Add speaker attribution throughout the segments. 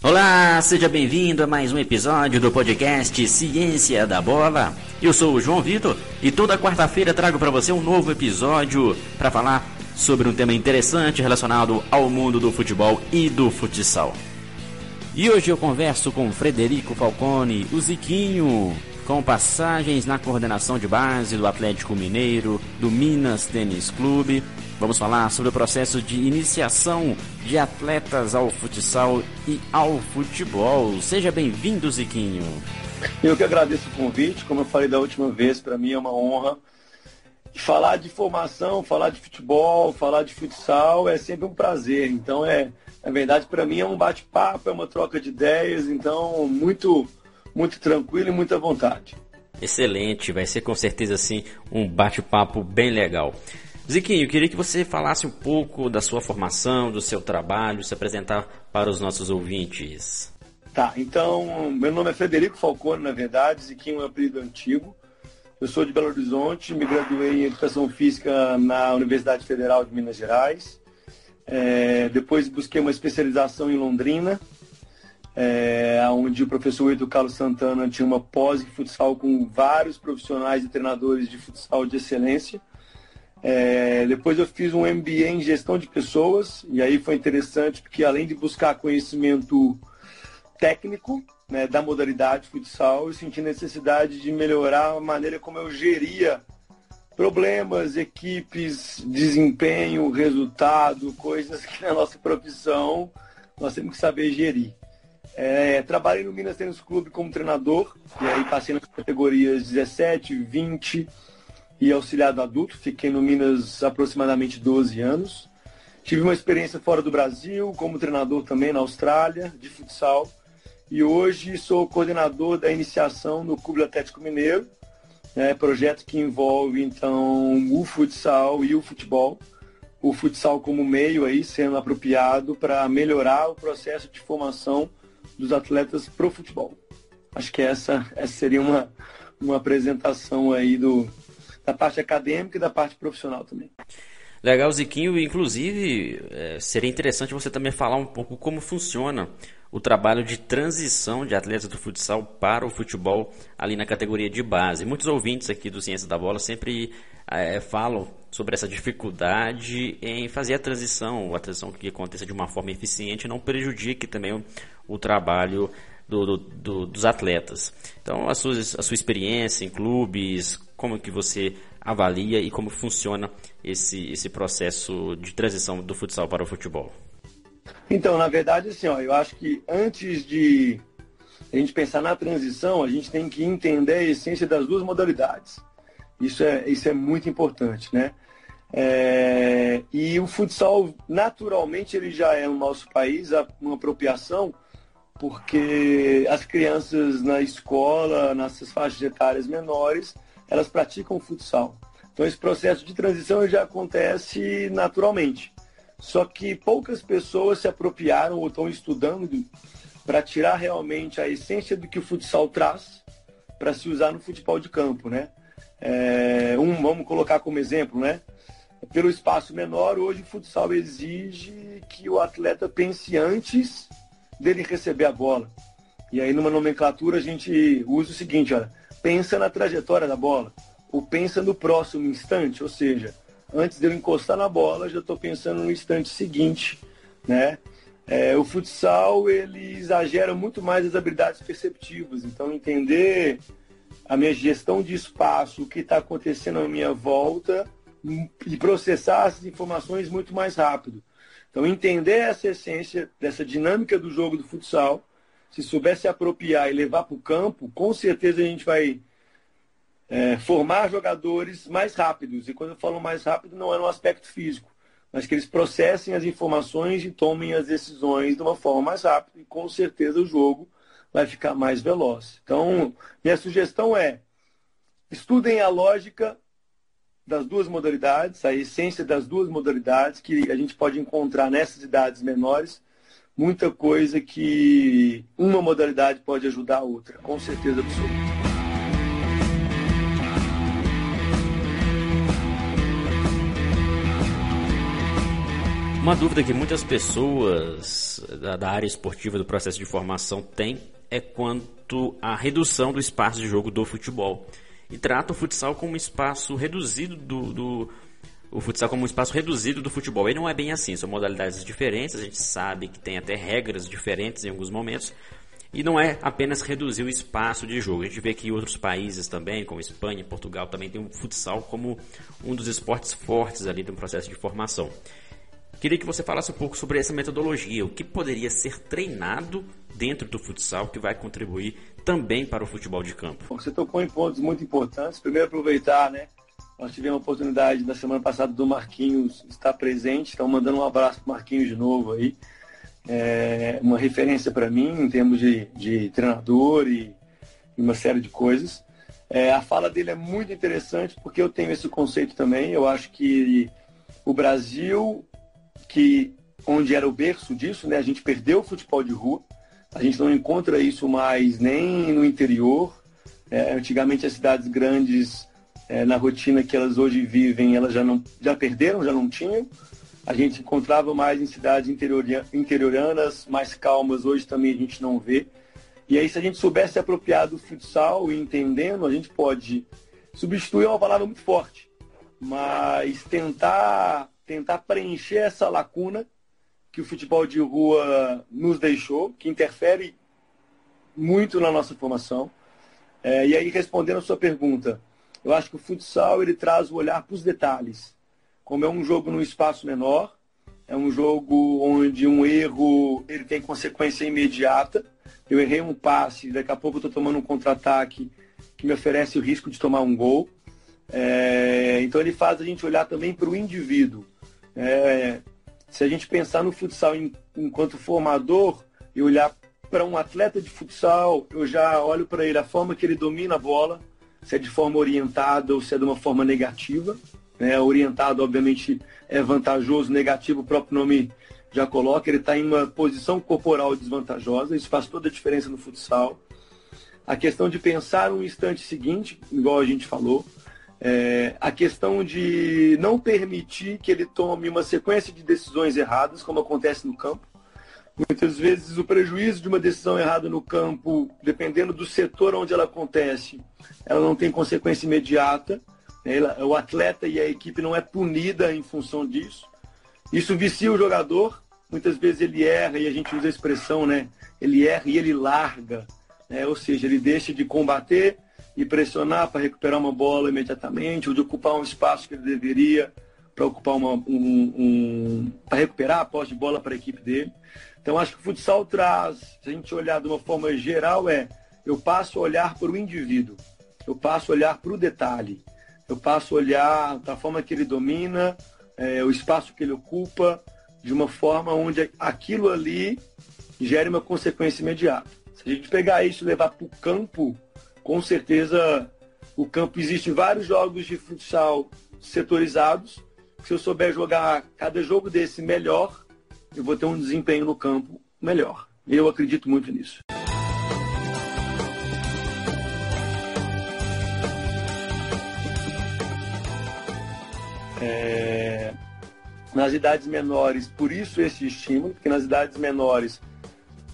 Speaker 1: Olá, seja bem-vindo a mais um episódio do podcast Ciência da Bola. Eu sou o João Vitor e toda quarta-feira trago para você um novo episódio para falar sobre um tema interessante relacionado ao mundo do futebol e do futsal. E hoje eu converso com Frederico Falcone, o Ziquinho, com passagens na coordenação de base do Atlético Mineiro, do Minas Tênis Clube Vamos falar sobre o processo de iniciação de atletas ao futsal e ao futebol. Seja bem-vindo, Ziquinho.
Speaker 2: Eu que agradeço o convite. Como eu falei da última vez, para mim é uma honra. Falar de formação, falar de futebol, falar de futsal é sempre um prazer. Então, é, na verdade, para mim é um bate-papo, é uma troca de ideias. Então, muito, muito tranquilo e muita vontade.
Speaker 1: Excelente, vai ser com certeza assim um bate-papo bem legal. Ziquinho, eu queria que você falasse um pouco da sua formação, do seu trabalho, se apresentar para os nossos ouvintes.
Speaker 2: Tá, então, meu nome é Frederico Falcone, na verdade, Ziquinho é um apelido antigo. Eu sou de Belo Horizonte, me graduei em Educação Física na Universidade Federal de Minas Gerais. É, depois busquei uma especialização em Londrina, é, onde o professor Edu Carlos Santana tinha uma pós em futsal com vários profissionais e treinadores de futsal de excelência. É, depois eu fiz um MBA em gestão de pessoas, e aí foi interessante porque além de buscar conhecimento técnico né, da modalidade futsal, eu senti necessidade de melhorar a maneira como eu geria problemas, equipes, desempenho, resultado, coisas que na nossa profissão nós temos que saber gerir. É, trabalhei no Minas Tênis Clube como treinador, e aí passei nas categorias 17, 20, e auxiliado adulto. Fiquei no Minas aproximadamente 12 anos. Tive uma experiência fora do Brasil, como treinador também na Austrália, de futsal. E hoje sou coordenador da iniciação no Clube Atlético Mineiro, né, projeto que envolve então o futsal e o futebol. O futsal como meio aí sendo apropriado para melhorar o processo de formação dos atletas pro futebol. Acho que essa, essa seria uma, uma apresentação aí do, da parte acadêmica e da parte profissional também.
Speaker 1: Legal, Ziquinho. Inclusive, é, seria interessante você também falar um pouco como funciona o trabalho de transição de atletas do futsal para o futebol ali na categoria de base. Muitos ouvintes aqui do Ciência da Bola sempre é, falam sobre essa dificuldade em fazer a transição, a transição que aconteça de uma forma eficiente e não prejudique também o, o trabalho do, do, do, dos atletas. Então, a sua, a sua experiência em clubes, como que você avalia e como funciona esse, esse processo de transição do futsal para o futebol?
Speaker 2: Então, na verdade, assim, ó, eu acho que antes de a gente pensar na transição, a gente tem que entender a essência das duas modalidades. Isso é, isso é muito importante, né? É, e o futsal, naturalmente, ele já é no nosso país uma apropriação porque as crianças na escola, nessas faixas etárias menores, elas praticam futsal. Então esse processo de transição já acontece naturalmente. Só que poucas pessoas se apropriaram ou estão estudando para tirar realmente a essência do que o futsal traz para se usar no futebol de campo, né? É, um, vamos colocar como exemplo, né? Pelo espaço menor, hoje o futsal exige que o atleta pense antes dele receber a bola. E aí numa nomenclatura a gente usa o seguinte, olha, pensa na trajetória da bola, ou pensa no próximo instante, ou seja, antes dele encostar na bola, já estou pensando no instante seguinte, né? É, o futsal ele exagera muito mais as habilidades perceptivas, então entender a minha gestão de espaço, o que está acontecendo à minha volta e processar essas informações muito mais rápido. Então, entender essa essência dessa dinâmica do jogo do futsal, se souber se apropriar e levar para o campo, com certeza a gente vai é, formar jogadores mais rápidos. E quando eu falo mais rápido, não é no aspecto físico, mas que eles processem as informações e tomem as decisões de uma forma mais rápida. E com certeza o jogo vai ficar mais veloz. Então, minha sugestão é estudem a lógica das duas modalidades, a essência das duas modalidades, que a gente pode encontrar nessas idades menores, muita coisa que uma modalidade pode ajudar a outra, com certeza absoluta.
Speaker 1: Uma dúvida que muitas pessoas da, área esportiva do processo de formação têm é quanto à redução do espaço de jogo do futebol. E trata o futsal como um espaço reduzido do, do o futsal como um espaço reduzido do futebol. E não é bem assim, são modalidades diferentes, a gente sabe que tem até regras diferentes em alguns momentos. E não é apenas reduzir o espaço de jogo. A gente vê que outros países também, como Espanha Portugal, também tem o futsal como um dos esportes fortes ali do processo de formação. Queria que você falasse um pouco sobre essa metodologia, o que poderia ser treinado dentro do futsal que vai contribuir também para o futebol de campo.
Speaker 2: Você tocou em pontos muito importantes. Primeiro, aproveitar, né? Nós tivemos a oportunidade na semana passada do Marquinhos estar presente, então mandando um abraço para Marquinhos de novo aí. É uma referência para mim em termos de, de treinador e, e uma série de coisas. É, a fala dele é muito interessante porque eu tenho esse conceito também. Eu acho que o Brasil que onde era o berço disso, né? A gente perdeu o futebol de rua. A gente não encontra isso mais nem no interior. É, antigamente as cidades grandes, é, na rotina que elas hoje vivem, elas já não já perderam, já não tinham. A gente encontrava mais em cidades interioranas, mais calmas. Hoje também a gente não vê. E aí, se a gente soubesse se apropriar do futsal e entendendo, a gente pode substituir é uma palavra muito forte, mas tentar tentar preencher essa lacuna que o futebol de rua nos deixou, que interfere muito na nossa formação. É, e aí, respondendo a sua pergunta, eu acho que o futsal ele traz o olhar para os detalhes. Como é um jogo num espaço menor, é um jogo onde um erro ele tem consequência imediata. Eu errei um passe, daqui a pouco eu estou tomando um contra-ataque que me oferece o risco de tomar um gol. É, então ele faz a gente olhar também para o indivíduo. É, se a gente pensar no futsal em, enquanto formador e olhar para um atleta de futsal, eu já olho para ele a forma que ele domina a bola, se é de forma orientada ou se é de uma forma negativa. Né? Orientado, obviamente, é vantajoso, negativo, o próprio nome já coloca, ele está em uma posição corporal desvantajosa, isso faz toda a diferença no futsal. A questão de pensar um instante seguinte, igual a gente falou, é, a questão de não permitir que ele tome uma sequência de decisões erradas, como acontece no campo. Muitas vezes o prejuízo de uma decisão errada no campo, dependendo do setor onde ela acontece, ela não tem consequência imediata. Ela, o atleta e a equipe não é punida em função disso. Isso vicia o jogador. Muitas vezes ele erra e a gente usa a expressão, né? Ele erra e ele larga, né? ou seja, ele deixa de combater e pressionar para recuperar uma bola imediatamente, ou de ocupar um espaço que ele deveria para ocupar uma, um, um para recuperar a posse de bola para a equipe dele. Então acho que o futsal traz, se a gente olhar de uma forma geral, é eu passo a olhar para o indivíduo, eu passo a olhar para o detalhe, eu passo a olhar da forma que ele domina, é, o espaço que ele ocupa, de uma forma onde aquilo ali gere uma consequência imediata. Se a gente pegar isso e levar para o campo, com certeza o campo existe vários jogos de futsal setorizados. Se eu souber jogar cada jogo desse melhor, eu vou ter um desempenho no campo melhor. Eu acredito muito nisso. É... nas idades menores, por isso esse estímulo, porque nas idades menores,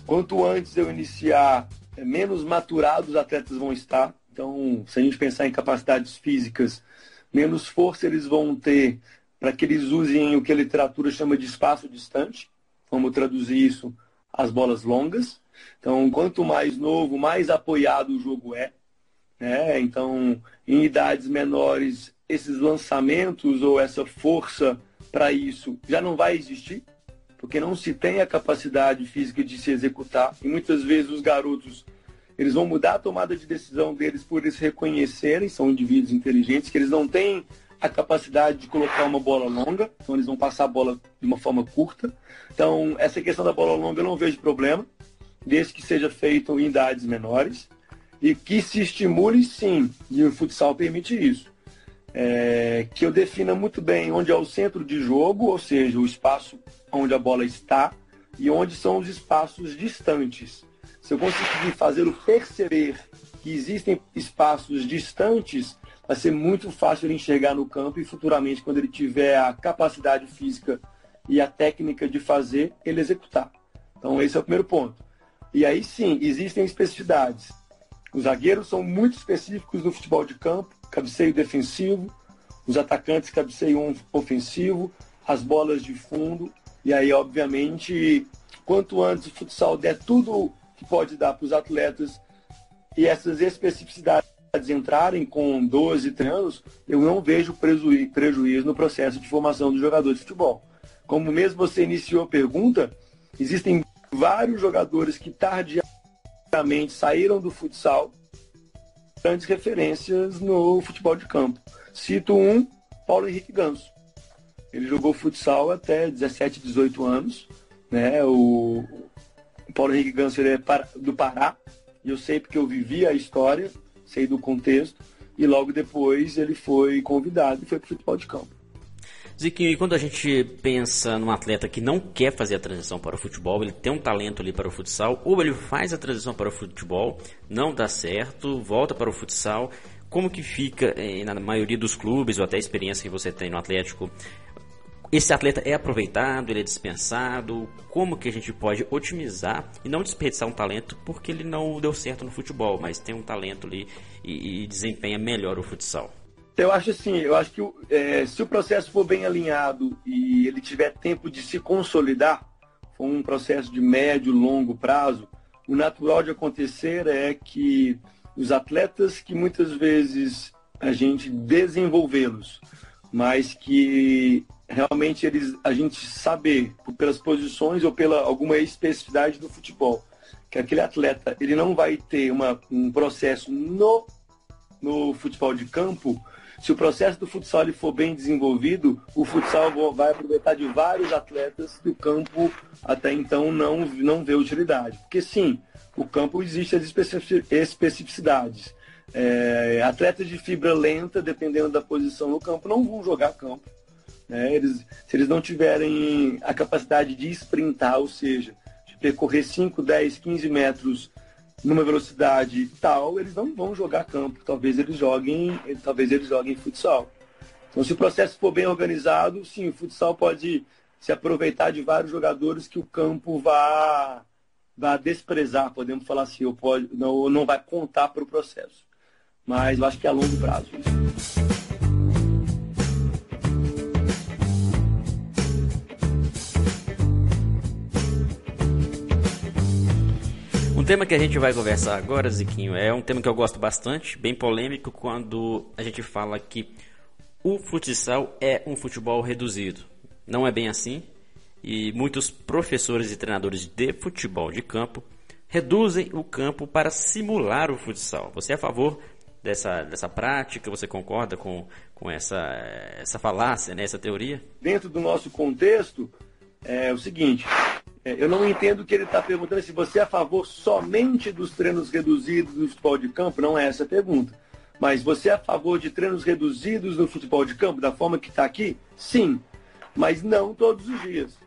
Speaker 2: quanto antes eu iniciar é, menos maturados os atletas vão estar. Então, se a gente pensar em capacidades físicas, menos força eles vão ter para que eles usem o que a literatura chama de espaço distante. Vamos traduzir isso as bolas longas. Então, quanto mais novo, mais apoiado o jogo é. Né? Então, em idades menores, esses lançamentos ou essa força para isso já não vai existir porque não se tem a capacidade física de se executar. E muitas vezes os garotos eles vão mudar a tomada de decisão deles por eles reconhecerem, são indivíduos inteligentes, que eles não têm a capacidade de colocar uma bola longa, então eles vão passar a bola de uma forma curta. Então, essa questão da bola longa eu não vejo problema, desde que seja feito em idades menores e que se estimule sim, e o futsal permite isso é, que eu defina muito bem onde é o centro de jogo, ou seja, o espaço onde a bola está, e onde são os espaços distantes. Se eu conseguir fazê-lo perceber que existem espaços distantes, vai ser muito fácil ele enxergar no campo e futuramente, quando ele tiver a capacidade física e a técnica de fazer, ele executar. Então, esse é o primeiro ponto. E aí sim, existem especificidades. Os zagueiros são muito específicos no futebol de campo, cabeceio defensivo, os atacantes cabeceiam ofensivo, as bolas de fundo, e aí, obviamente, quanto antes o futsal der tudo que pode dar para os atletas e essas especificidades entrarem com 12, 13 anos, eu não vejo prejuízo no processo de formação do jogador de futebol. Como mesmo você iniciou a pergunta, existem vários jogadores que tardiamente saíram do futsal, grandes referências no futebol de campo. Cito um, Paulo Henrique Ganso. Ele jogou futsal até 17, 18 anos. Né? O, Paulo Henrique Ganso ele é do Pará, e eu sei porque eu vivi a história, sei do contexto, e logo depois ele foi convidado e foi para o futebol de campo.
Speaker 1: Ziquinho, e quando a gente pensa num atleta que não quer fazer a transição para o futebol, ele tem um talento ali para o futsal, ou ele faz a transição para o futebol, não dá certo, volta para o futsal, como que fica eh, na maioria dos clubes, ou até a experiência que você tem no Atlético, esse atleta é aproveitado, ele é dispensado? Como que a gente pode otimizar e não desperdiçar um talento porque ele não deu certo no futebol, mas tem um talento ali e, e desempenha melhor o futsal?
Speaker 2: Eu acho assim, eu acho que é, se o processo for bem alinhado e ele tiver tempo de se consolidar, for um processo de médio, longo prazo, o natural de acontecer é que os atletas que muitas vezes a gente desenvolvê-los, mas que realmente eles, a gente saber pelas posições ou pela alguma especificidade do futebol, que aquele atleta ele não vai ter uma, um processo no, no futebol de campo se o processo do futsal ele for bem desenvolvido, o futsal vai aproveitar de vários atletas que o campo até então não, não vê utilidade. Porque sim, o campo existe as especificidades. É, atletas de fibra lenta, dependendo da posição no campo, não vão jogar campo. Né? Eles, se eles não tiverem a capacidade de sprintar, ou seja, de percorrer 5, 10, 15 metros numa velocidade tal, eles não vão jogar campo. Talvez eles joguem, talvez eles joguem futsal. Então, se o processo for bem organizado, sim, o futsal pode se aproveitar de vários jogadores que o campo vá, vá desprezar, podemos falar assim, ou pode, não, não vai contar para o processo. Mas eu acho que é a longo prazo.
Speaker 1: Um tema que a gente vai conversar agora, Ziquinho, é um tema que eu gosto bastante, bem polêmico, quando a gente fala que o futsal é um futebol reduzido. Não é bem assim, e muitos professores e treinadores de futebol de campo reduzem o campo para simular o futsal. Você é a favor dessa, dessa prática? Você concorda com, com essa, essa falácia, né, essa teoria?
Speaker 2: Dentro do nosso contexto, é o seguinte: é, eu não entendo que ele está perguntando se você é a favor somente dos treinos reduzidos do futebol de campo. Não é essa a pergunta. Mas você é a favor de treinos reduzidos no futebol de campo, da forma que está aqui? Sim, mas não todos os dias.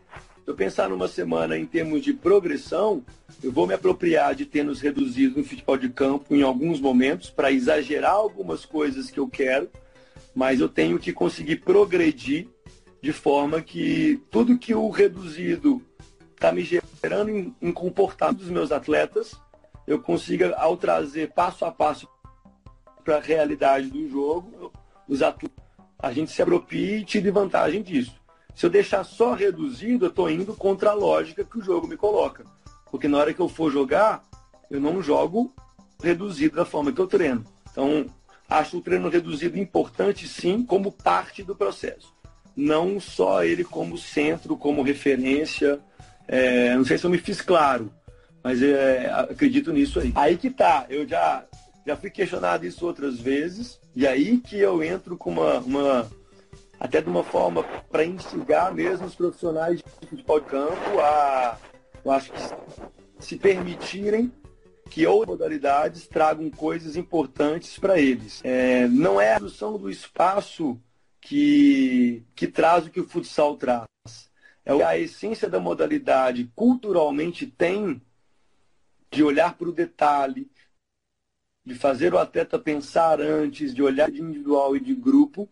Speaker 2: Eu pensar numa semana em termos de progressão, eu vou me apropriar de treinos reduzidos no futebol de campo em alguns momentos para exagerar algumas coisas que eu quero, mas eu tenho que conseguir progredir de forma que tudo que o reduzido está me gerando em, em comportamento dos meus atletas, eu consiga, ao trazer passo a passo para a realidade do jogo, os atletas, a gente se apropria e tire vantagem disso. Se eu deixar só reduzido, eu estou indo contra a lógica que o jogo me coloca. Porque na hora que eu for jogar, eu não jogo reduzido da forma que eu treino. Então, acho o treino reduzido importante, sim, como parte do processo. Não só ele como centro, como referência, é, não sei se eu me fiz claro, mas é, acredito nisso aí. Aí que tá, eu já, já fui questionado isso outras vezes, e aí que eu entro com uma, uma até de uma forma para instigar mesmo os profissionais de futebol de campo a, eu acho que se permitirem que outras modalidades tragam coisas importantes para eles. É, não é a redução do espaço que, que traz o que o futsal traz é a essência da modalidade culturalmente tem de olhar para o detalhe, de fazer o atleta pensar antes, de olhar de individual e de grupo,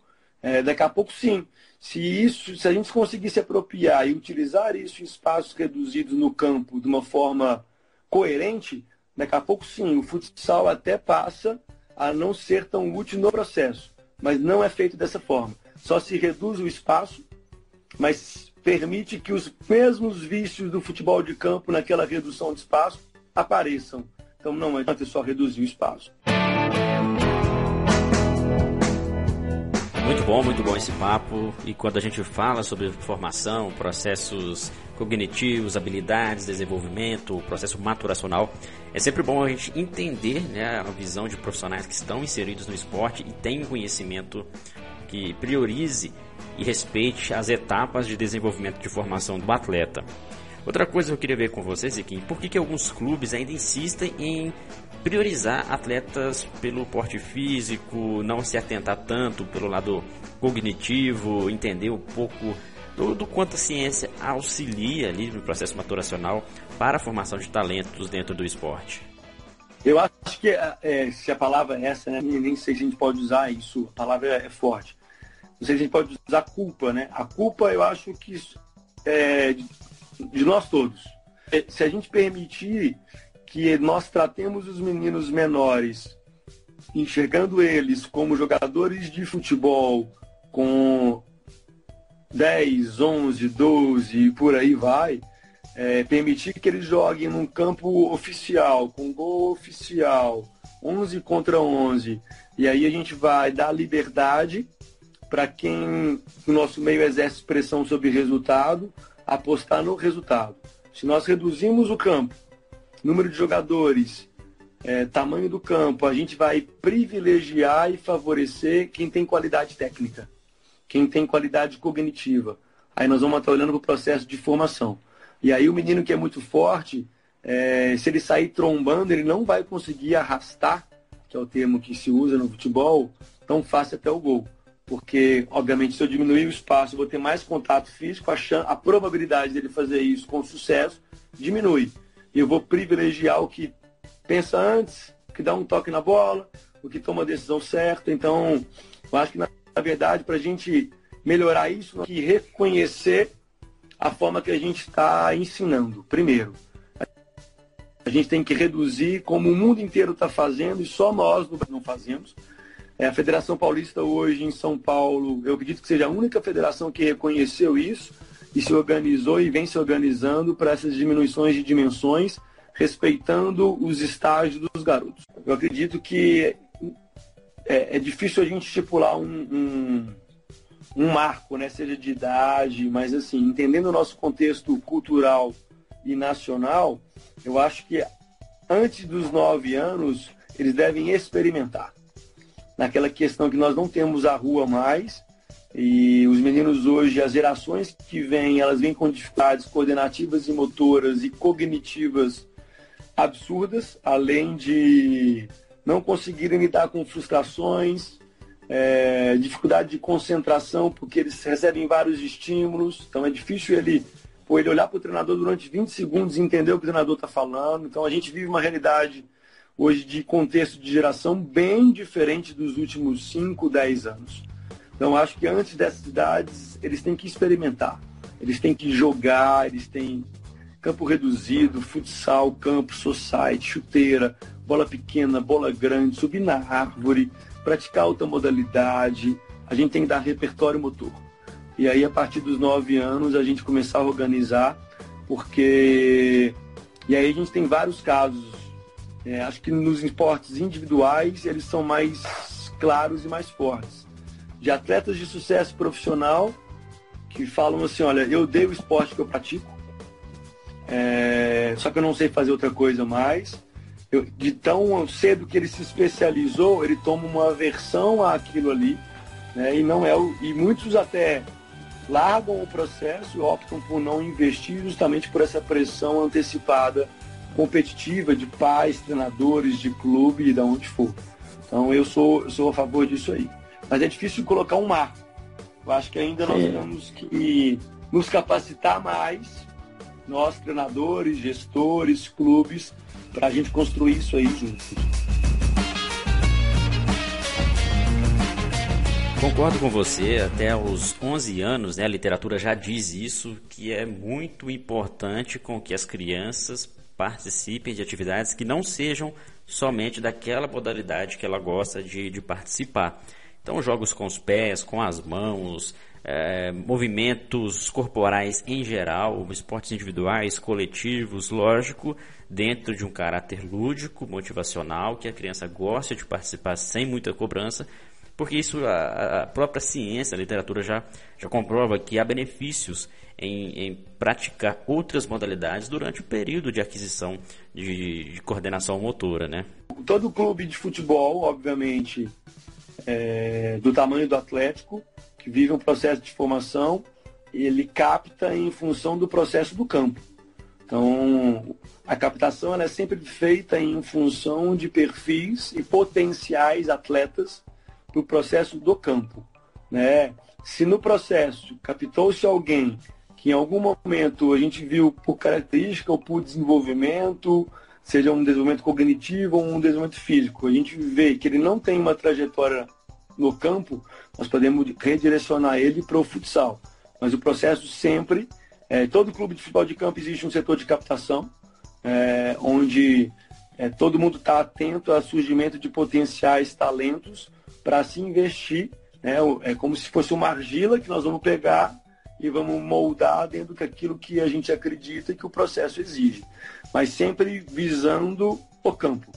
Speaker 2: É, daqui a pouco sim. Se isso, se a gente conseguir se apropriar e utilizar isso em espaços reduzidos no campo de uma forma coerente, daqui a pouco sim, o futsal até passa a não ser tão útil no processo. Mas não é feito dessa forma. Só se reduz o espaço, mas permite que os mesmos vícios do futebol de campo naquela redução de espaço apareçam. Então não adianta só reduzir o espaço.
Speaker 1: Muito bom, muito bom esse papo. E quando a gente fala sobre formação, processos cognitivos, habilidades, desenvolvimento, processo maturacional, é sempre bom a gente entender né, a visão de profissionais que estão inseridos no esporte e têm conhecimento que priorize e respeite as etapas de desenvolvimento de formação do atleta. Outra coisa que eu queria ver com vocês, Ziquim, por que, que alguns clubes ainda insistem em priorizar atletas pelo porte físico, não se atentar tanto pelo lado cognitivo, entender um pouco do, do quanto a ciência auxilia ali no processo maturacional para a formação de talentos dentro do esporte.
Speaker 2: Eu acho que é, se a palavra é essa, né, nem sei se a gente pode usar isso, a palavra é forte. Não sei se a gente pode usar culpa, né? A culpa eu acho que é de, de nós todos. É, se a gente permitir que nós tratemos os meninos menores, enxergando eles como jogadores de futebol com 10, 11, 12 e por aí vai, é, permitir que eles joguem num campo oficial, com gol oficial, 11 contra 11, e aí a gente vai dar liberdade para quem no nosso meio exerce pressão sobre resultado, apostar no resultado. Se nós reduzimos o campo número de jogadores, é, tamanho do campo, a gente vai privilegiar e favorecer quem tem qualidade técnica, quem tem qualidade cognitiva. Aí nós vamos estar olhando para o processo de formação. E aí o menino que é muito forte, é, se ele sair trombando, ele não vai conseguir arrastar, que é o termo que se usa no futebol, tão fácil até o gol. Porque, obviamente, se eu diminuir o espaço, eu vou ter mais contato físico, a, chance, a probabilidade dele fazer isso com sucesso diminui eu vou privilegiar o que pensa antes, que dá um toque na bola, o que toma a decisão certa. Então, eu acho que, na verdade, para a gente melhorar isso, nós que reconhecer a forma que a gente está ensinando. Primeiro, a gente tem que reduzir como o mundo inteiro está fazendo e só nós não fazemos. É, a Federação Paulista hoje em São Paulo, eu acredito que seja a única federação que reconheceu isso e se organizou e vem se organizando para essas diminuições de dimensões, respeitando os estágios dos garotos. Eu acredito que é, é difícil a gente estipular um, um, um, marco, né, seja de idade, mas assim, entendendo o nosso contexto cultural e nacional, eu acho que antes dos nove anos eles devem experimentar. Naquela questão que nós não temos a rua mais, e os meninos hoje, as gerações que vêm, elas vêm com dificuldades coordenativas e motoras e cognitivas absurdas, além de não conseguirem lidar com frustrações, é, dificuldade de concentração, porque eles recebem vários estímulos, então é difícil ele, ele olhar para o treinador durante 20 segundos e entender o que o treinador está falando. Então a gente vive uma realidade hoje de contexto de geração bem diferente dos últimos 5, 10 anos. Então, acho que antes dessas idades, eles têm que experimentar. Eles têm que jogar, eles têm campo reduzido, futsal, campo, society, chuteira, bola pequena, bola grande, subir na árvore, praticar outra modalidade. A gente tem que dar repertório motor. E aí, a partir dos nove anos, a gente começar a organizar, porque. E aí, a gente tem vários casos. É, acho que nos esportes individuais, eles são mais claros e mais fortes de atletas de sucesso profissional que falam assim, olha, eu dei o esporte que eu pratico, é, só que eu não sei fazer outra coisa mais. Eu, de tão cedo que ele se especializou, ele toma uma aversão àquilo ali, né, e não é o, e muitos até largam o processo e optam por não investir justamente por essa pressão antecipada competitiva de pais, treinadores, de clube e de onde for. Então eu sou, eu sou a favor disso aí. Mas é difícil colocar um marco. Eu acho que ainda nós é. temos que nos capacitar mais, nós, treinadores, gestores, clubes, para a gente construir isso aí juntos.
Speaker 1: Concordo com você, até os 11 anos, né, a literatura já diz isso, que é muito importante com que as crianças participem de atividades que não sejam somente daquela modalidade que ela gosta de, de participar. Então, jogos com os pés, com as mãos, é, movimentos corporais em geral, esportes individuais, coletivos, lógico, dentro de um caráter lúdico, motivacional, que a criança gosta de participar sem muita cobrança, porque isso a, a própria ciência, a literatura já, já comprova que há benefícios em, em praticar outras modalidades durante o período de aquisição de, de coordenação motora, né?
Speaker 2: Todo clube de futebol, obviamente, é, do tamanho do Atlético, que vive um processo de formação, ele capta em função do processo do campo. Então, a captação é sempre feita em função de perfis e potenciais atletas para o processo do campo. Né? Se no processo captou-se alguém que em algum momento a gente viu por característica ou por desenvolvimento, seja um desenvolvimento cognitivo ou um desenvolvimento físico, a gente vê que ele não tem uma trajetória no campo, nós podemos redirecionar ele para o futsal. Mas o processo sempre, é, todo clube de futebol de campo existe um setor de captação, é, onde é, todo mundo está atento ao surgimento de potenciais talentos para se investir. Né? É como se fosse uma argila que nós vamos pegar e vamos moldar dentro daquilo que a gente acredita e que o processo exige. Mas sempre visando o campo.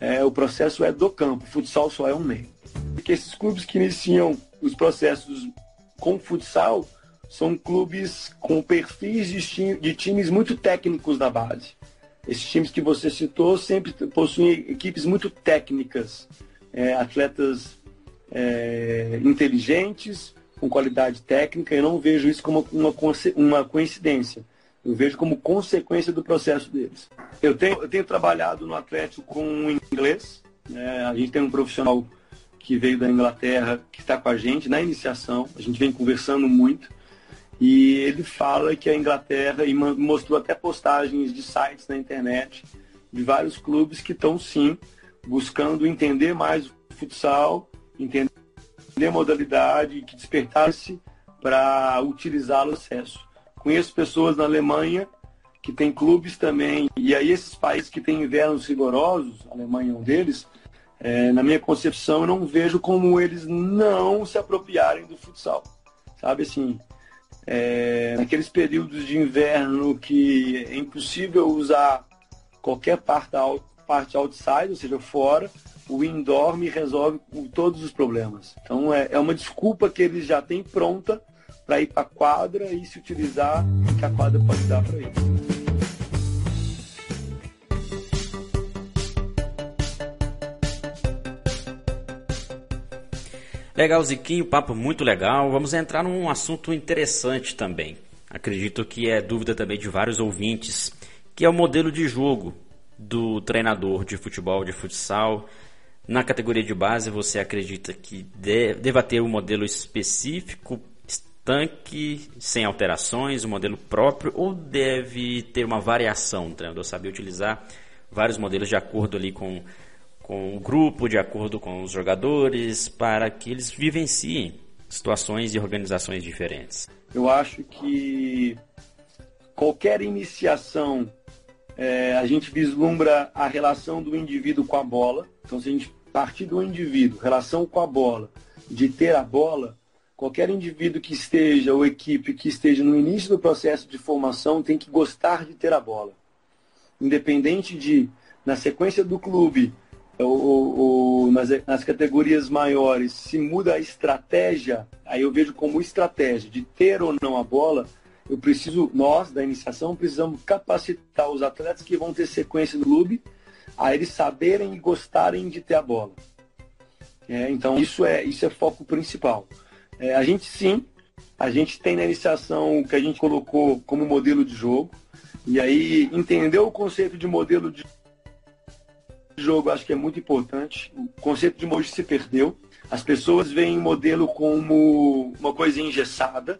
Speaker 2: É, o processo é do campo, o futsal só é um meio. Porque esses clubes que iniciam os processos com futsal são clubes com perfis de times muito técnicos na base. Esses times que você citou sempre possuem equipes muito técnicas é, atletas é, inteligentes, com qualidade técnica. Eu não vejo isso como uma, uma coincidência. Eu vejo como consequência do processo deles. Eu tenho, eu tenho trabalhado no Atlético com inglês. Né? A gente tem um profissional que veio da Inglaterra, que está com a gente na iniciação. A gente vem conversando muito. E ele fala que a Inglaterra, e mostrou até postagens de sites na internet, de vários clubes que estão sim buscando entender mais o futsal, entender a modalidade, que despertasse para utilizá-lo acesso. Conheço pessoas na Alemanha que têm clubes também, e aí esses países que têm invernos rigorosos, a Alemanha é um deles, é, na minha concepção, eu não vejo como eles não se apropriarem do futsal. Sabe assim, é, naqueles períodos de inverno que é impossível usar qualquer parte parte outside, ou seja, fora, o indoor me resolve todos os problemas. Então é, é uma desculpa que eles já têm pronta para ir para a quadra e se utilizar que a quadra pode dar para eles.
Speaker 1: Legal, Ziquinho, papo muito legal. Vamos entrar num assunto interessante também. Acredito que é dúvida também de vários ouvintes, que é o modelo de jogo do treinador de futebol, de futsal. Na categoria de base, você acredita que deva ter um modelo específico, estanque, sem alterações, um modelo próprio, ou deve ter uma variação? O treinador saber utilizar vários modelos de acordo ali com, com o grupo, de acordo com os jogadores, para que eles vivenciem situações e organizações diferentes.
Speaker 2: Eu acho que qualquer iniciação é, a gente vislumbra a relação do indivíduo com a bola. Então, se a gente partir do indivíduo, relação com a bola, de ter a bola, qualquer indivíduo que esteja ou equipe que esteja no início do processo de formação tem que gostar de ter a bola. Independente de, na sequência do clube, ou, ou nas, nas, categorias maiores, se muda a estratégia, aí eu vejo como estratégia de ter ou não a bola, eu preciso, nós da iniciação, precisamos capacitar os atletas que vão ter sequência no clube a eles saberem e gostarem de ter a bola. É, então isso é, isso é foco principal. É, a gente sim, a gente tem na iniciação o que a gente colocou como modelo de jogo, e aí entender o conceito de modelo de jogo acho que é muito importante. O conceito de modelo se perdeu. As pessoas veem modelo como uma coisa engessada,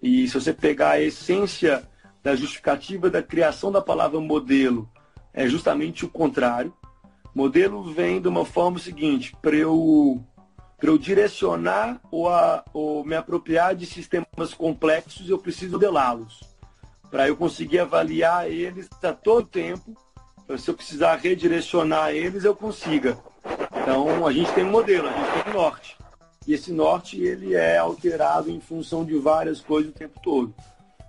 Speaker 2: e se você pegar a essência da justificativa da criação da palavra modelo, é justamente o contrário. Modelo vem de uma forma seguinte, para eu eu direcionar ou, a, ou me apropriar de sistemas complexos, eu preciso modelá-los. Para eu conseguir avaliar eles a todo tempo, se eu precisar redirecionar eles, eu consiga. Então, a gente tem um modelo, a gente tem um norte. E esse norte ele é alterado em função de várias coisas o tempo todo.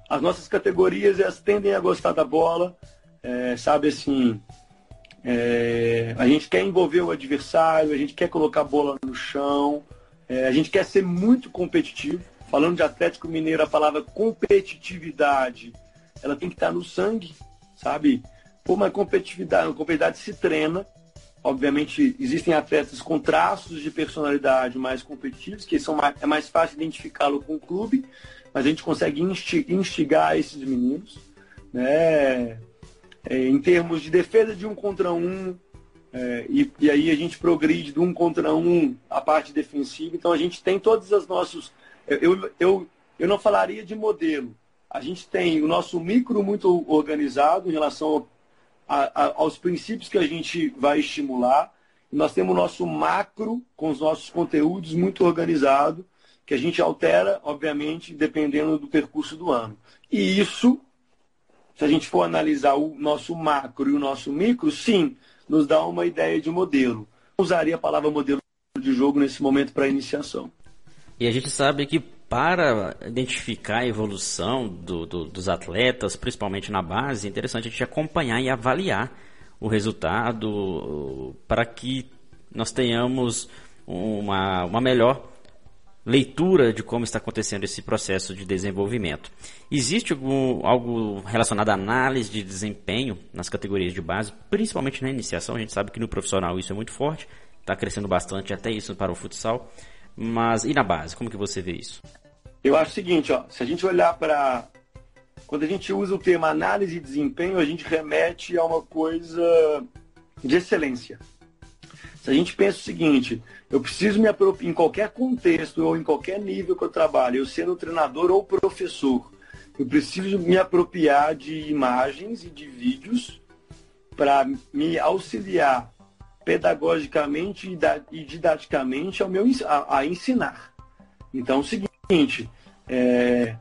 Speaker 2: As nossas categorias elas tendem a gostar da bola, é, sabe assim, é, a gente quer envolver o adversário, a gente quer colocar a bola no chão, é, a gente quer ser muito competitivo. Falando de Atlético Mineiro, a palavra competitividade, ela tem que estar no sangue, sabe? Por uma competitividade, uma competitividade se treina. Obviamente, existem atletas com traços de personalidade mais competitivos, que são mais, é mais fácil identificá-lo com o clube, mas a gente consegue instigar esses meninos. Né? é, em termos de defesa de um contra um, é, e, e, aí a gente progride de um contra um a parte defensiva. Então a gente tem todos os nossos. Eu, eu, eu não falaria de modelo. A gente tem o nosso micro muito organizado em relação a, a, aos princípios que a gente vai estimular. Nós temos o nosso macro com os nossos conteúdos muito organizado, que a gente altera, obviamente, dependendo do percurso do ano. E isso se a gente for analisar o nosso macro e o nosso micro, sim, nos dá uma ideia de modelo. usaria a palavra modelo de jogo nesse momento para iniciação.
Speaker 1: E a gente sabe que para identificar a evolução do, do, dos atletas, principalmente na base, é interessante a gente acompanhar e avaliar o resultado para que nós tenhamos uma, uma melhor leitura de como está acontecendo esse processo de desenvolvimento. Existe algum, algo relacionado à análise de desempenho nas categorias de base, principalmente na iniciação? A gente sabe que no profissional isso é muito forte, está crescendo bastante até isso para o futsal. Mas e na base, como que você vê isso?
Speaker 2: Eu acho o seguinte, ó, se a gente olhar para quando a gente usa o termo análise de desempenho, a gente remete a uma coisa de excelência. Se a gente pensa o seguinte, eu preciso me apropriar em qualquer contexto ou em qualquer nível que eu trabalho, eu sendo treinador ou professor, eu preciso me apropriar de imagens e de vídeos para me auxiliar pedagogicamente e didaticamente ao meu, a, a ensinar. Então, é o seguinte, é,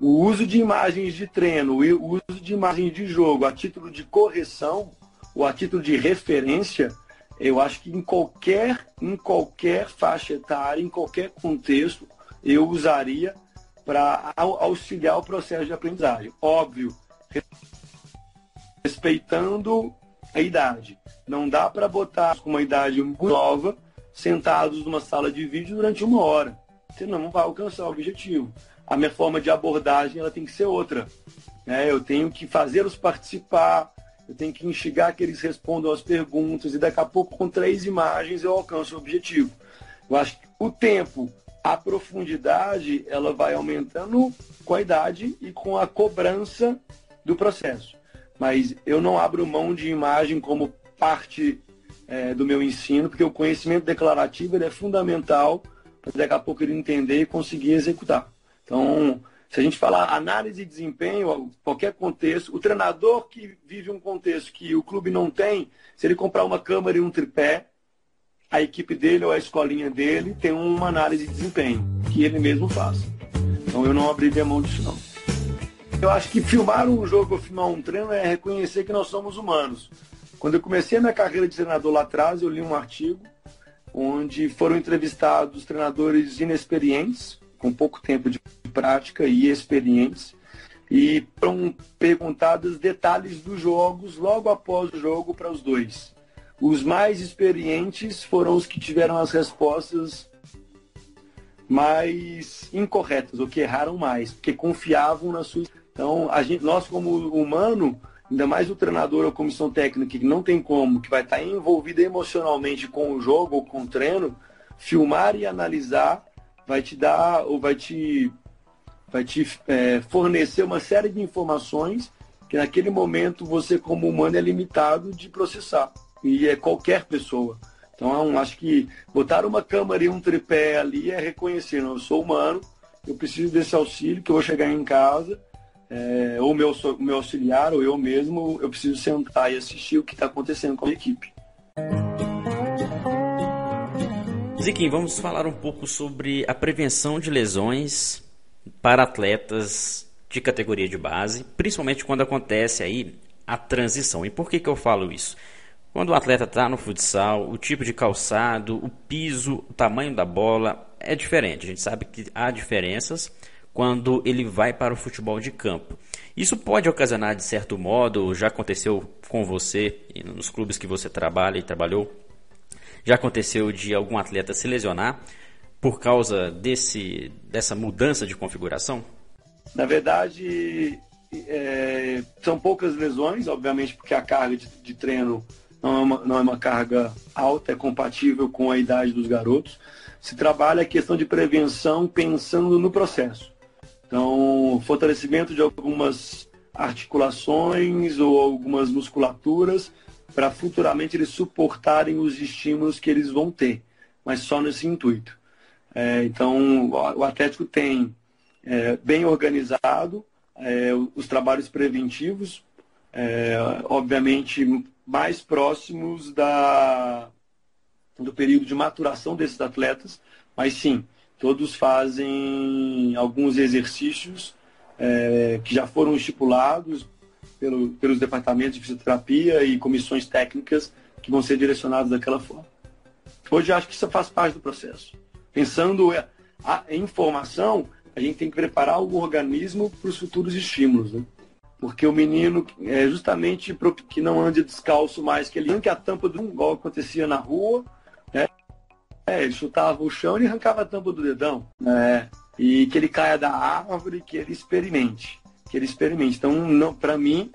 Speaker 2: o uso de imagens de treino, o uso de imagens de jogo a título de correção ou a título de referência, eu acho que em qualquer, em qualquer faixa etária, em qualquer contexto, eu usaria para auxiliar o processo de aprendizagem. Óbvio, respeitando a idade. Não dá para botar com uma idade muito nova sentados numa sala de vídeo durante uma hora. Senão não vai alcançar o objetivo. A minha forma de abordagem ela tem que ser outra. Né? Eu tenho que fazê-los participar, eu tenho que instigar que eles respondam as perguntas e daqui a pouco com três imagens eu alcanço o objetivo. Eu acho que o tempo, a profundidade, ela vai aumentando com a idade e com a cobrança do processo. Mas eu não abro mão de imagem como parte é, do meu ensino, porque o conhecimento declarativo é fundamental para daqui a pouco ele entender e conseguir executar. Então, se a gente falar análise de desempenho, qualquer contexto, o treinador que vive um contexto que o clube não tem, se ele comprar uma câmera e um tripé, a equipe dele ou a escolinha dele tem uma análise de desempenho, que ele mesmo faz. Então eu não abriria mão disso não. Eu acho que filmar um jogo ou filmar um treino é reconhecer que nós somos humanos. Quando eu comecei a minha carreira de treinador lá atrás, eu li um artigo onde foram entrevistados treinadores inexperientes, com pouco tempo de prática e experientes, e foram perguntados detalhes dos jogos logo após o jogo para os dois. Os mais experientes foram os que tiveram as respostas mais incorretas, ou que erraram mais, porque confiavam na sua. Então, gente, nós, como humano, ainda mais o treinador ou a comissão técnica, que não tem como, que vai estar envolvida emocionalmente com o jogo ou com o treino, filmar e analisar vai te dar ou vai te, vai te é, fornecer uma série de informações que naquele momento você, como humano, é limitado de processar. E é qualquer pessoa. Então, acho que botar uma câmera e um tripé ali é reconhecer, não, eu sou humano, eu preciso desse auxílio, que eu vou chegar em casa, é, ou meu, meu auxiliar, ou eu mesmo, eu preciso sentar e assistir o que está acontecendo com a equipe.
Speaker 1: Ziquim, vamos falar um pouco sobre a prevenção de lesões para atletas de categoria de base, principalmente quando acontece aí a transição. E por que, que eu falo isso? Quando o atleta está no futsal, o tipo de calçado, o piso, o tamanho da bola é diferente. A gente sabe que há diferenças quando ele vai para o futebol de campo. Isso pode ocasionar, de certo modo, já aconteceu com você nos clubes que você trabalha e trabalhou, já aconteceu de algum atleta se lesionar por causa desse, dessa mudança de configuração?
Speaker 2: Na verdade, é, são poucas lesões, obviamente, porque a carga de, de treino não é, uma, não é uma carga alta, é compatível com a idade dos garotos. Se trabalha a questão de prevenção pensando no processo. Então, fortalecimento de algumas articulações ou algumas musculaturas para futuramente eles suportarem os estímulos que eles vão ter, mas só nesse intuito. É, então, o Atlético tem é, bem organizado é, os trabalhos preventivos, é, obviamente mais próximos da, do período de maturação desses atletas, mas sim, todos fazem alguns exercícios é, que já foram estipulados pelo, pelos departamentos de fisioterapia e comissões técnicas que vão ser direcionados daquela forma. Hoje acho que isso faz parte do processo. Pensando em formação, a gente tem que preparar o organismo para os futuros estímulos. Né? Porque o menino é justamente que não ande descalço mais, que ele arranque a tampa do igual acontecia na rua? É, ele chutava o chão e arrancava a tampa do dedão. Né? E que ele caia da árvore, que ele experimente. Que ele experimente. Então, para mim,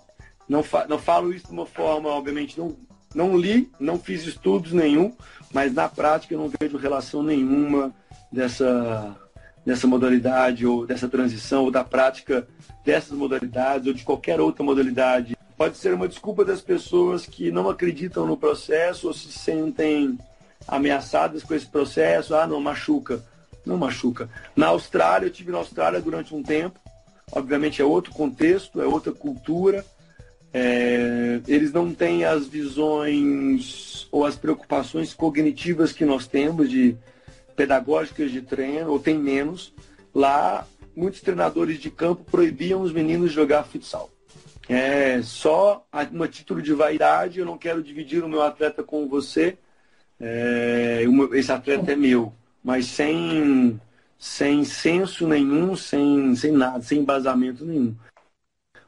Speaker 2: não, fa não falo isso de uma forma, obviamente, não, não li, não fiz estudos nenhum, mas na prática eu não vejo relação nenhuma dessa dessa modalidade ou dessa transição ou da prática dessas modalidades ou de qualquer outra modalidade. Pode ser uma desculpa das pessoas que não acreditam no processo ou se sentem ameaçadas com esse processo. Ah, não, machuca. Não machuca. Na Austrália, eu tive na Austrália durante um tempo. Obviamente é outro contexto, é outra cultura. É, eles não têm as visões ou as preocupações cognitivas que nós temos de pedagógicas de treino, ou tem menos. Lá, muitos treinadores de campo proibiam os meninos de jogar futsal. É só uma título de vaidade, eu não quero dividir o meu atleta com você, é, esse atleta é meu, mas sem, sem senso nenhum, sem, sem nada, sem embasamento nenhum.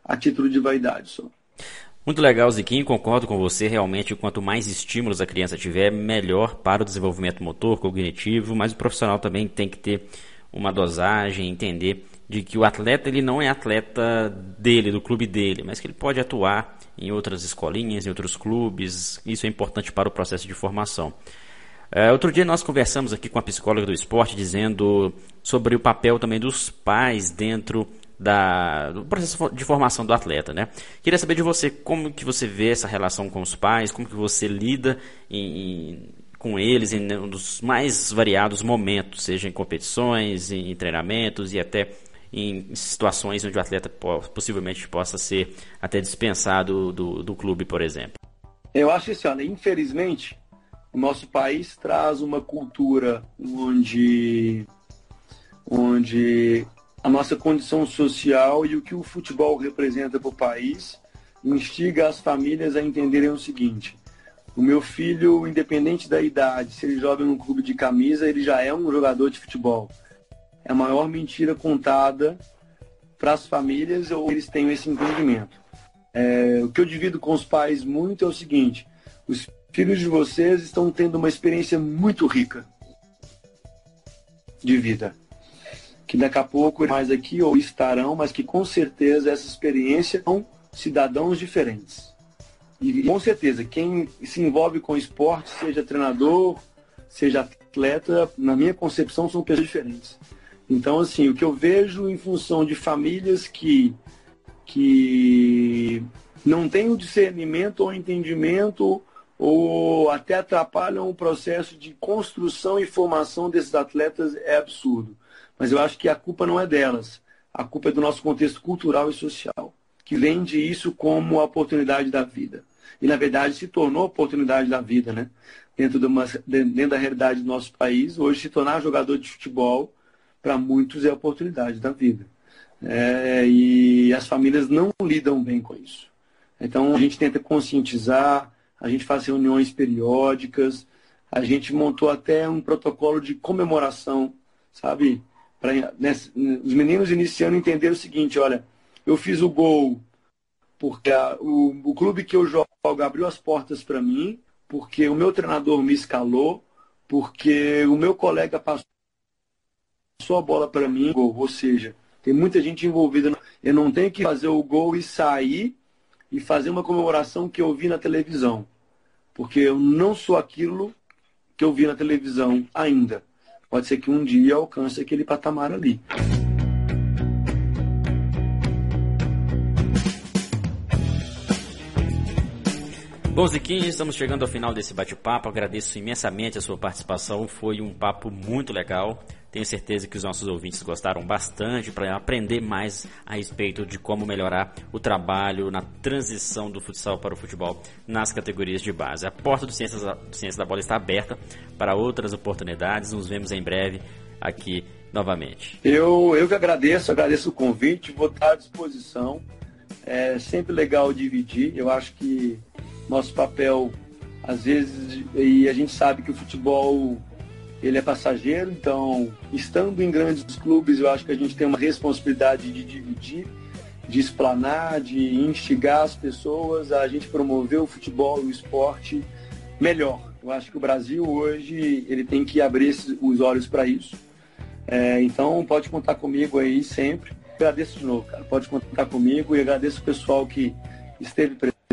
Speaker 2: A título de vaidade só.
Speaker 1: Muito legal, Ziquinho, concordo com você. Realmente, quanto mais estímulos a criança tiver, melhor para o desenvolvimento motor, cognitivo, mas o profissional também tem que ter uma dosagem, entender de que o atleta ele não é atleta dele, do clube dele, mas que ele pode atuar em outras escolinhas, em outros clubes. Isso é importante para o processo de formação. Uh, outro dia nós conversamos aqui com a psicóloga do esporte dizendo sobre o papel também dos pais dentro da, do processo de formação do atleta, né? Queria saber de você como que você vê essa relação com os pais, como que você lida em, em, com eles em um dos mais variados momentos, seja em competições, em, em treinamentos e até em situações onde o atleta possivelmente possa ser até dispensado do, do clube, por exemplo.
Speaker 2: Eu acho assim, olha, infelizmente, o nosso país traz uma cultura onde, onde a nossa condição social e o que o futebol representa para o país instiga as famílias a entenderem o seguinte: o meu filho, independente da idade, se ele joga num clube de camisa, ele já é um jogador de futebol. É a maior mentira contada para as famílias ou eles têm esse entendimento. É, o que eu divido com os pais muito é o seguinte: os filhos de vocês estão tendo uma experiência muito rica de vida que daqui a pouco mais aqui ou estarão, mas que com certeza essa experiência são cidadãos diferentes. E com certeza, quem se envolve com esporte, seja treinador, seja atleta, na minha concepção, são pessoas diferentes. Então, assim, o que eu vejo em função de famílias que, que não têm o discernimento ou entendimento ou até atrapalham o processo de construção e formação desses atletas é absurdo. Mas eu acho que a culpa não é delas. A culpa é do nosso contexto cultural e social, que vende isso como a oportunidade da vida. e na verdade se tornou oportunidade da vida, né? Dentro, de uma, dentro da realidade do nosso país, hoje se tornar jogador de futebol, para muitos é a oportunidade da vida. É, e as famílias não lidam bem com isso. Então a gente tenta conscientizar, a gente faz reuniões periódicas, a gente montou até um protocolo de comemoração, sabe? Para né, os meninos iniciando entender o seguinte, olha, eu fiz o gol porque a, o, o clube que eu jogo abriu as portas para mim, porque o meu treinador me escalou, porque o meu colega passou a bola para mim, ou seja, tem muita gente envolvida. Eu não tenho que fazer o gol e sair e fazer uma comemoração que eu vi na televisão, porque eu não sou aquilo que eu vi na televisão ainda. Pode ser que um dia alcance aquele patamar ali.
Speaker 1: Bom, Ziquinho, estamos chegando ao final desse bate-papo. Agradeço imensamente a sua participação. Foi um papo muito legal. Tenho certeza que os nossos ouvintes gostaram bastante para aprender mais a respeito de como melhorar o trabalho na transição do futsal para o futebol nas categorias de base. A porta do Ciências, do Ciências da Bola está aberta para outras oportunidades. Nos vemos em breve aqui novamente.
Speaker 2: Eu, eu que agradeço, agradeço o convite, vou estar à disposição. É sempre legal dividir. Eu acho que nosso papel, às vezes, e a gente sabe que o futebol ele é passageiro, então, estando em grandes clubes, eu acho que a gente tem uma responsabilidade de dividir, de explanar, de instigar as pessoas a gente promover o futebol o esporte melhor. Eu acho que o Brasil hoje ele tem que abrir os olhos para isso. É, então pode contar comigo aí sempre. Agradeço de novo, cara. Pode contar comigo e agradeço o pessoal que esteve presente,